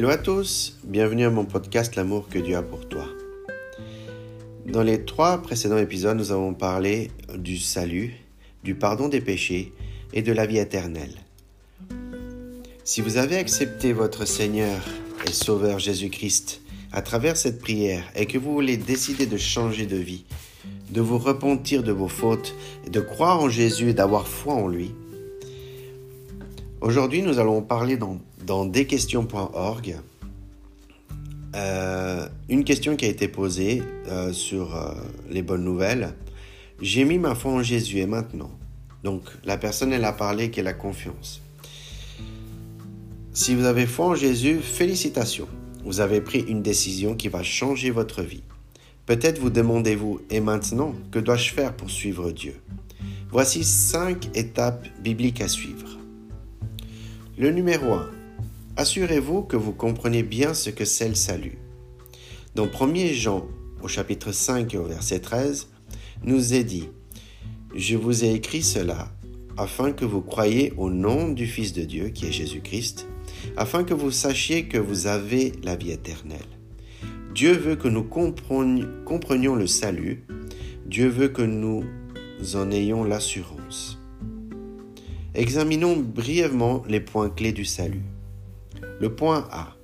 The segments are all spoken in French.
Hello à tous, bienvenue à mon podcast L'amour que Dieu a pour toi. Dans les trois précédents épisodes, nous avons parlé du salut, du pardon des péchés et de la vie éternelle. Si vous avez accepté votre Seigneur et Sauveur Jésus-Christ à travers cette prière et que vous voulez décider de changer de vie, de vous repentir de vos fautes, et de croire en Jésus et d'avoir foi en lui, aujourd'hui nous allons parler dans, dans desquestions.org euh, une question qui a été posée euh, sur euh, les bonnes nouvelles. J'ai mis ma foi en Jésus et maintenant. Donc la personne elle a parlé qu'elle a confiance. Si vous avez foi en Jésus, félicitations. Vous avez pris une décision qui va changer votre vie. Peut-être vous demandez-vous, et maintenant, que dois-je faire pour suivre Dieu? Voici cinq étapes bibliques à suivre. Le numéro 1. Assurez-vous que vous comprenez bien ce que c'est le salut. Dans 1 Jean, au chapitre 5 et au verset 13, nous est dit, Je vous ai écrit cela afin que vous croyiez au nom du Fils de Dieu, qui est Jésus-Christ, afin que vous sachiez que vous avez la vie éternelle. Dieu veut que nous comprenions le salut, Dieu veut que nous en ayons l'assurance. Examinons brièvement les points clés du salut. Le point A.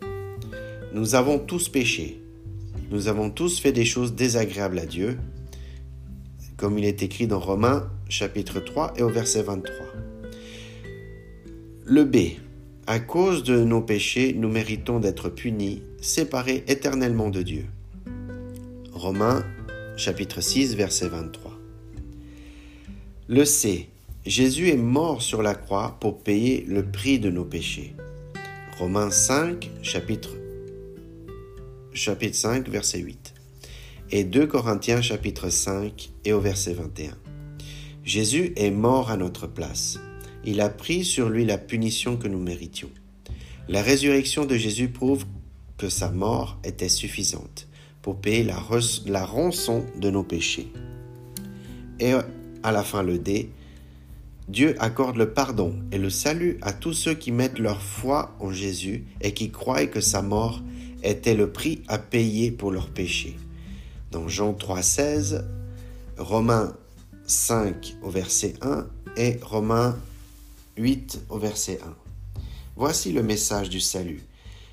Nous avons tous péché. Nous avons tous fait des choses désagréables à Dieu, comme il est écrit dans Romains chapitre 3 et au verset 23. Le B. À cause de nos péchés, nous méritons d'être punis, séparés éternellement de Dieu. Romains chapitre 6 verset 23. Le C. Jésus est mort sur la croix pour payer le prix de nos péchés. Romains 5 chapitre, chapitre 5 verset 8. Et 2 Corinthiens chapitre 5 et au verset 21. Jésus est mort à notre place il a pris sur lui la punition que nous méritions. La résurrection de Jésus prouve que sa mort était suffisante pour payer la, rançon de nos péchés. Et à la fin le D, Dieu accorde le pardon et le salut à tous ceux qui mettent leur foi en Jésus et qui croient que sa mort était le prix à payer pour leurs péchés. Dans Jean 3,16, Romains 5 au verset 1 et Romains 8 au verset 1. Voici le message du salut.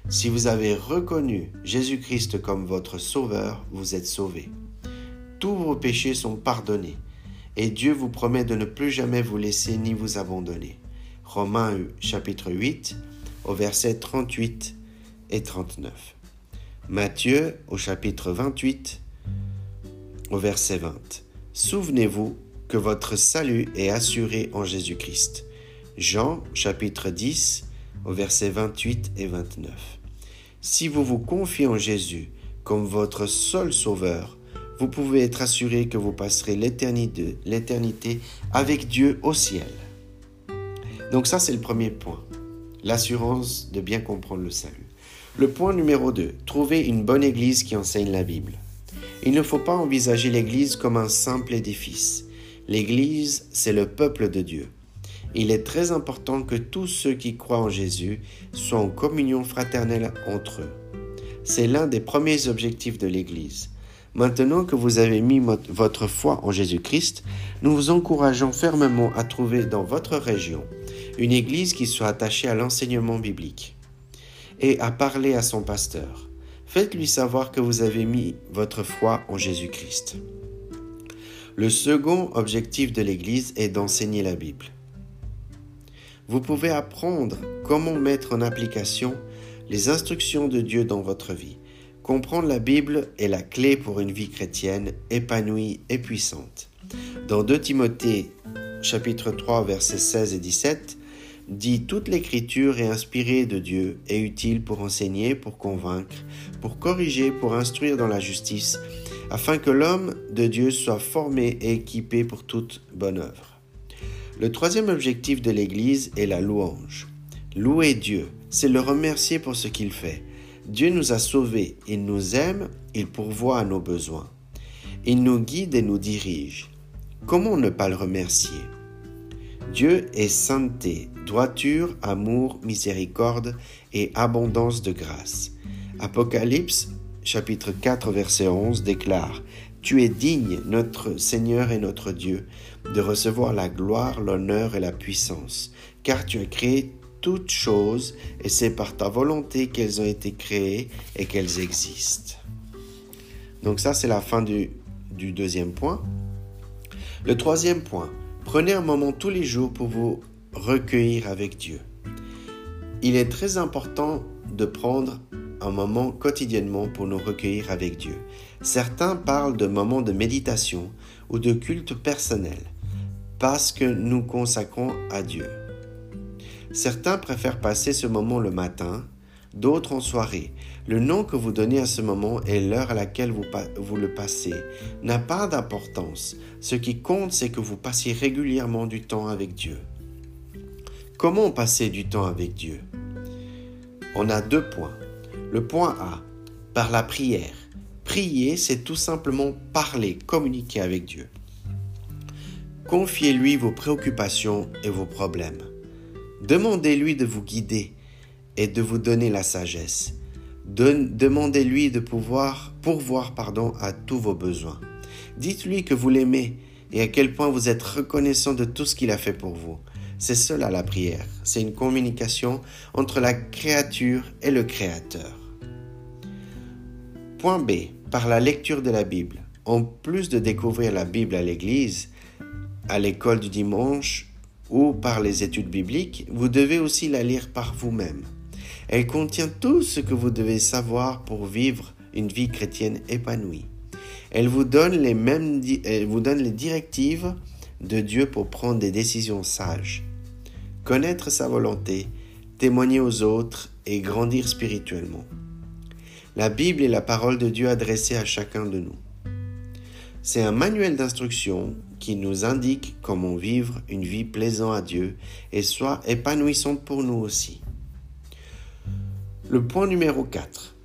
Si vous avez reconnu Jésus-Christ comme votre Sauveur, vous êtes sauvés. Tous vos péchés sont pardonnés, et Dieu vous promet de ne plus jamais vous laisser ni vous abandonner. Romains chapitre 8 au verset 38 et 39. Matthieu au chapitre 28 au verset 20. Souvenez-vous que votre salut est assuré en Jésus-Christ. Jean chapitre 10 au verset 28 et 29. Si vous vous confiez en Jésus comme votre seul sauveur, vous pouvez être assuré que vous passerez l'éternité avec Dieu au ciel. Donc ça, c'est le premier point, l'assurance de bien comprendre le salut. Le point numéro 2, trouver une bonne église qui enseigne la Bible. Il ne faut pas envisager l'église comme un simple édifice. L'église, c'est le peuple de Dieu il est très important que tous ceux qui croient en Jésus soient en communion fraternelle entre eux. C'est l'un des premiers objectifs de l'Église. Maintenant que vous avez mis votre foi en Jésus-Christ, nous vous encourageons fermement à trouver dans votre région une Église qui soit attachée à l'enseignement biblique et à parler à son pasteur. Faites-lui savoir que vous avez mis votre foi en Jésus-Christ. Le second objectif de l'Église est d'enseigner la Bible vous pouvez apprendre comment mettre en application les instructions de Dieu dans votre vie. Comprendre la Bible est la clé pour une vie chrétienne épanouie et puissante. Dans 2 Timothée chapitre 3 versets 16 et 17, dit toute l'écriture est inspirée de Dieu et utile pour enseigner, pour convaincre, pour corriger, pour instruire dans la justice, afin que l'homme de Dieu soit formé et équipé pour toute bonne œuvre. Le troisième objectif de l'Église est la louange. Louer Dieu, c'est le remercier pour ce qu'il fait. Dieu nous a sauvés, il nous aime, il pourvoit à nos besoins. Il nous guide et nous dirige. Comment ne pas le remercier? Dieu est sainteté, droiture, amour, miséricorde et abondance de grâce. Apocalypse chapitre 4 verset 11 déclare Tu es digne, notre Seigneur et notre Dieu, de recevoir la gloire, l'honneur et la puissance, car tu as créé toutes choses et c'est par ta volonté qu'elles ont été créées et qu'elles existent. Donc ça, c'est la fin du, du deuxième point. Le troisième point, prenez un moment tous les jours pour vous recueillir avec Dieu. Il est très important de prendre un moment quotidiennement pour nous recueillir avec Dieu. Certains parlent de moments de méditation ou de culte personnel parce que nous consacrons à Dieu. Certains préfèrent passer ce moment le matin, d'autres en soirée. Le nom que vous donnez à ce moment et l'heure à laquelle vous, le passez n'a pas d'importance. Ce qui compte, c'est que vous passiez régulièrement du temps avec Dieu. Comment passer du temps avec Dieu? On a deux points. Le point A, par la prière. Prier, c'est tout simplement parler, communiquer avec Dieu. Confiez-lui vos préoccupations et vos problèmes. Demandez-lui de vous guider et de vous donner la sagesse. Demandez-lui de pouvoir pourvoir pardon, à tous vos besoins. Dites-lui que vous l'aimez et à quel point vous êtes reconnaissant de tout ce qu'il a fait pour vous. C'est cela la prière. C'est une communication entre la créature et le Créateur. Point B. Par la lecture de la Bible. En plus de découvrir la Bible à l'église, à l'école du dimanche ou par les études bibliques, vous devez aussi la lire par vous-même. Elle contient tout ce que vous devez savoir pour vivre une vie chrétienne épanouie. Elle vous donne les mêmes, elle vous donne les directives de Dieu pour prendre des décisions sages, connaître sa volonté, témoigner aux autres et grandir spirituellement. La Bible est la parole de Dieu adressée à chacun de nous. C'est un manuel d'instruction qui nous indique comment vivre une vie plaisante à Dieu et soit épanouissante pour nous aussi. Le point numéro 4.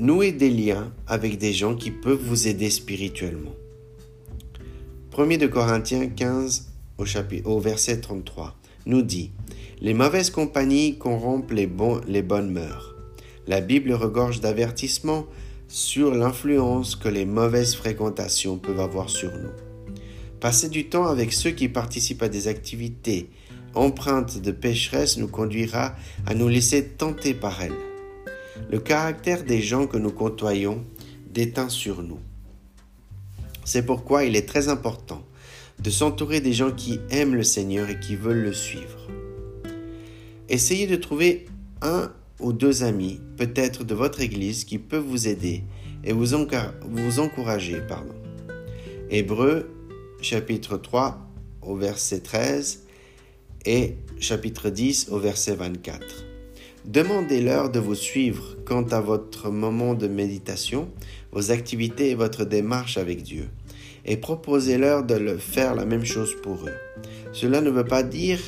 Nouer des liens avec des gens qui peuvent vous aider spirituellement. 1 de Corinthiens 15 au, verset 33 nous dit Les mauvaises compagnies corrompent les, les bonnes mœurs. La Bible regorge d'avertissements sur l'influence que les mauvaises fréquentations peuvent avoir sur nous. Passer du temps avec ceux qui participent à des activités empreintes de pécheresse nous conduira à nous laisser tenter par elles. Le caractère des gens que nous côtoyons déteint sur nous. C'est pourquoi il est très important de s'entourer des gens qui aiment le Seigneur et qui veulent le suivre. Essayez de trouver un ou deux amis, peut-être de votre Église, qui peuvent vous aider et vous, encourager. Pardon. Hébreu chapitre 3 au verset 13 et chapitre 10 au verset 24. Demandez-leur de vous suivre quant à votre moment de méditation, vos activités et votre démarche avec Dieu. Et proposez-leur de le faire la même chose pour eux. Cela ne veut pas dire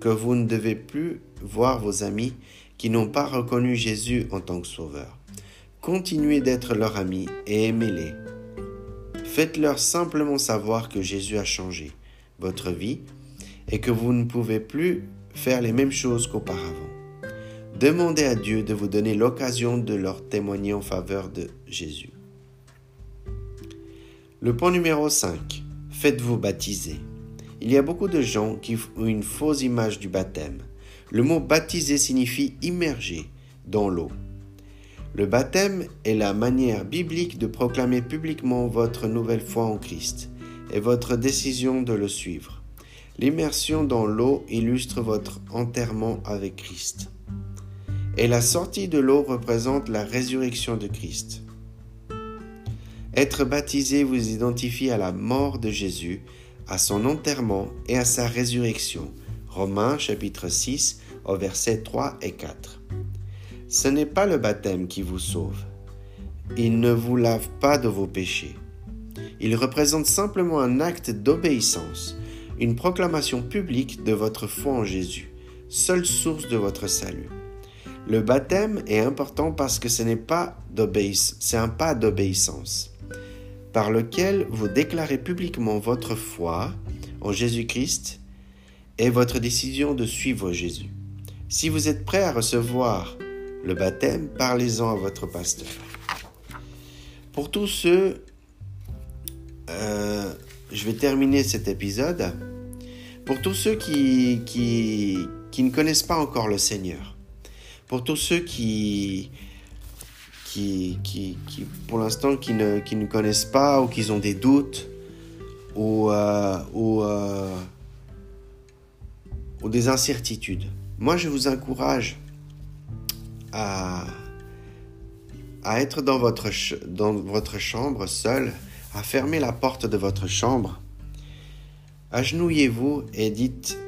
que vous ne devez plus voir vos amis qui n'ont pas reconnu Jésus en tant que Sauveur. Continuez d'être leur ami et aimez-les. Faites-leur simplement savoir que Jésus a changé votre vie et que vous ne pouvez plus faire les mêmes choses qu'auparavant. Demandez à Dieu de vous donner l'occasion de leur témoigner en faveur de Jésus. Le point numéro 5. Faites-vous baptiser. Il y a beaucoup de gens qui ont une fausse image du baptême. Le mot baptiser signifie immerger dans l'eau. Le baptême est la manière biblique de proclamer publiquement votre nouvelle foi en Christ et votre décision de le suivre. L'immersion dans l'eau illustre votre enterrement avec Christ et la sortie de l'eau représente la résurrection de Christ. Être baptisé vous identifie à la mort de Jésus, à son enterrement et à sa résurrection. Romains chapitre 6 au verset 3 et 4. Ce n'est pas le baptême qui vous sauve. Il ne vous lave pas de vos péchés. Il représente simplement un acte d'obéissance, une proclamation publique de votre foi en Jésus, seule source de votre salut. Le baptême est important parce que ce n'est pas c'est un pas d'obéissance par lequel vous déclarez publiquement votre foi en Jésus-Christ est votre décision de suivre Jésus. Si vous êtes prêt à recevoir baptême, parlez-en à votre pasteur. Pour tous ceux, euh, je vais terminer cet épisode. Pour tous ceux qui, qui, ne connaissent pas encore le Seigneur, pour tous ceux qui, qui, qui, pour l'instant, qui ne, qui ne connaissent pas ou qui ont des doutes ou, euh, ou, euh, ou des incertitudes. Moi, je vous encourage à, à être dans votre, dans votre chambre seul, à fermer la porte de votre chambre. Agenouillez-vous et dites,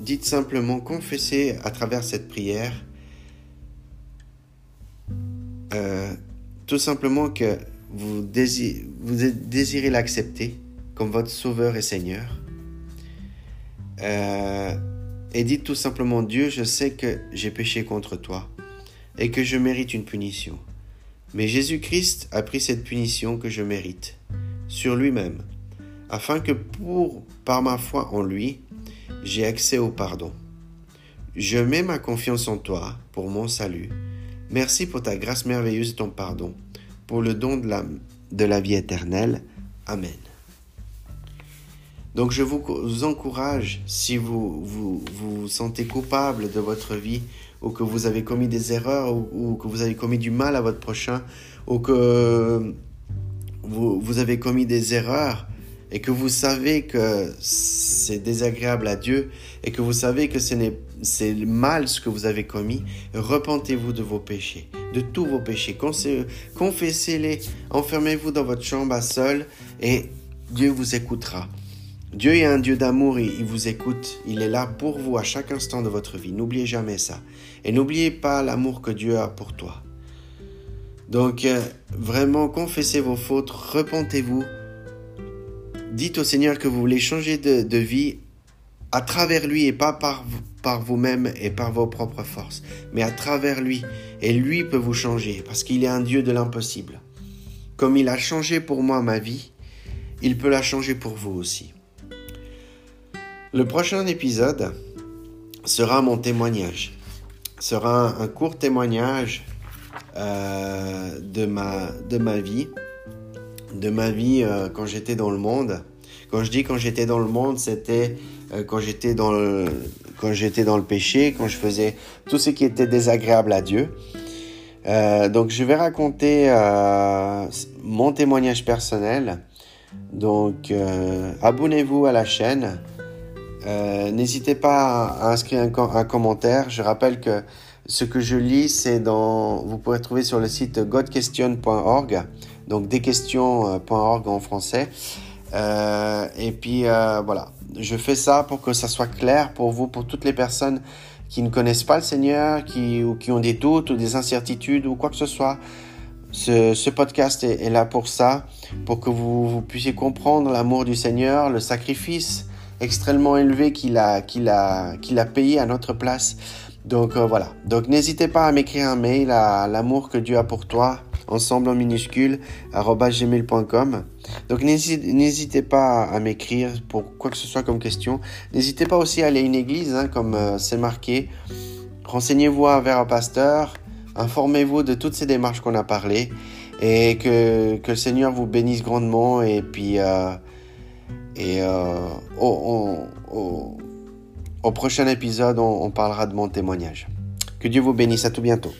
dites simplement, confessez à travers cette prière, euh, tout simplement que vous désirez, l'accepter comme votre Sauveur et Seigneur. Euh, et dites tout simplement, Dieu, je sais que j'ai péché contre toi et que je mérite une punition. Mais Jésus-Christ a pris cette punition que je mérite sur lui-même, afin que pour, par ma foi en lui, j'ai accès au pardon. Je mets ma confiance en toi pour mon salut. Merci pour ta grâce merveilleuse et ton pardon, pour le don de la, de la vie éternelle. Amen. Donc je vous encourage, si vous vous, vous sentez coupable de votre vie, ou que vous avez commis des erreurs, ou, que vous avez commis du mal à votre prochain, ou que vous, vous avez commis des erreurs, et que vous savez que c'est désagréable à Dieu, et que vous savez que c'est mal ce que vous avez commis, repentez-vous de vos péchés, de tous vos péchés, confessez-les, enfermez-vous dans votre chambre à seul, et Dieu vous écoutera. Dieu est un Dieu d'amour et il vous écoute. Il est là pour vous à chaque instant de votre vie. N'oubliez jamais ça. Et n'oubliez pas l'amour que Dieu a pour toi. Donc, euh, vraiment, confessez vos fautes, repentez-vous. Dites au Seigneur que vous voulez changer de, vie à travers lui et pas par, par vous-même et par vos propres forces, mais à travers lui. Et lui peut vous changer parce qu'il est un Dieu de l'impossible. Comme il a changé pour moi ma vie, il peut la changer pour vous aussi. Le prochain épisode sera mon témoignage. Sera un, court témoignage euh, de, ma, de ma vie. De ma vie euh, quand j'étais dans le monde. Quand je dis quand j'étais dans le monde, c'était euh, quand j'étais dans quand j'étais dans le péché, quand je faisais tout ce qui était désagréable à Dieu. donc je vais raconter mon témoignage personnel. Donc abonnez-vous à la chaîne. Euh, n'hésitez pas à inscrire un, commentaire. Je rappelle que ce que je lis, c'est dans, vous pourrez trouver sur le site godquestion.org, donc desquestions.org en français. Euh, et puis euh, voilà, je fais ça pour que ça soit clair pour vous, pour toutes les personnes qui ne connaissent pas le Seigneur, qui, ont des doutes ou des incertitudes ou quoi que ce soit. Ce, podcast est, là pour ça, pour que vous puissiez comprendre l'amour du Seigneur, le sacrifice extrêmement élevé qu'il a, qu'il a, a payé à notre place. Donc euh, voilà. Donc n'hésitez pas à m'écrire un mail à l'amour que Dieu a pour toi, ensemble en minuscule, gmail.com. Donc n'hésitez pas à m'écrire pour quoi que ce soit comme question. N'hésitez pas aussi à aller à une église, hein, comme euh, c'est marqué. Renseignez-vous vers un pasteur. Informez-vous de toutes ces démarches qu'on a parlé. Et que, que le Seigneur vous bénisse grandement. Et puis... Euh, et euh, au, prochain épisode, on parlera de mon témoignage. Que Dieu vous bénisse. À tout bientôt.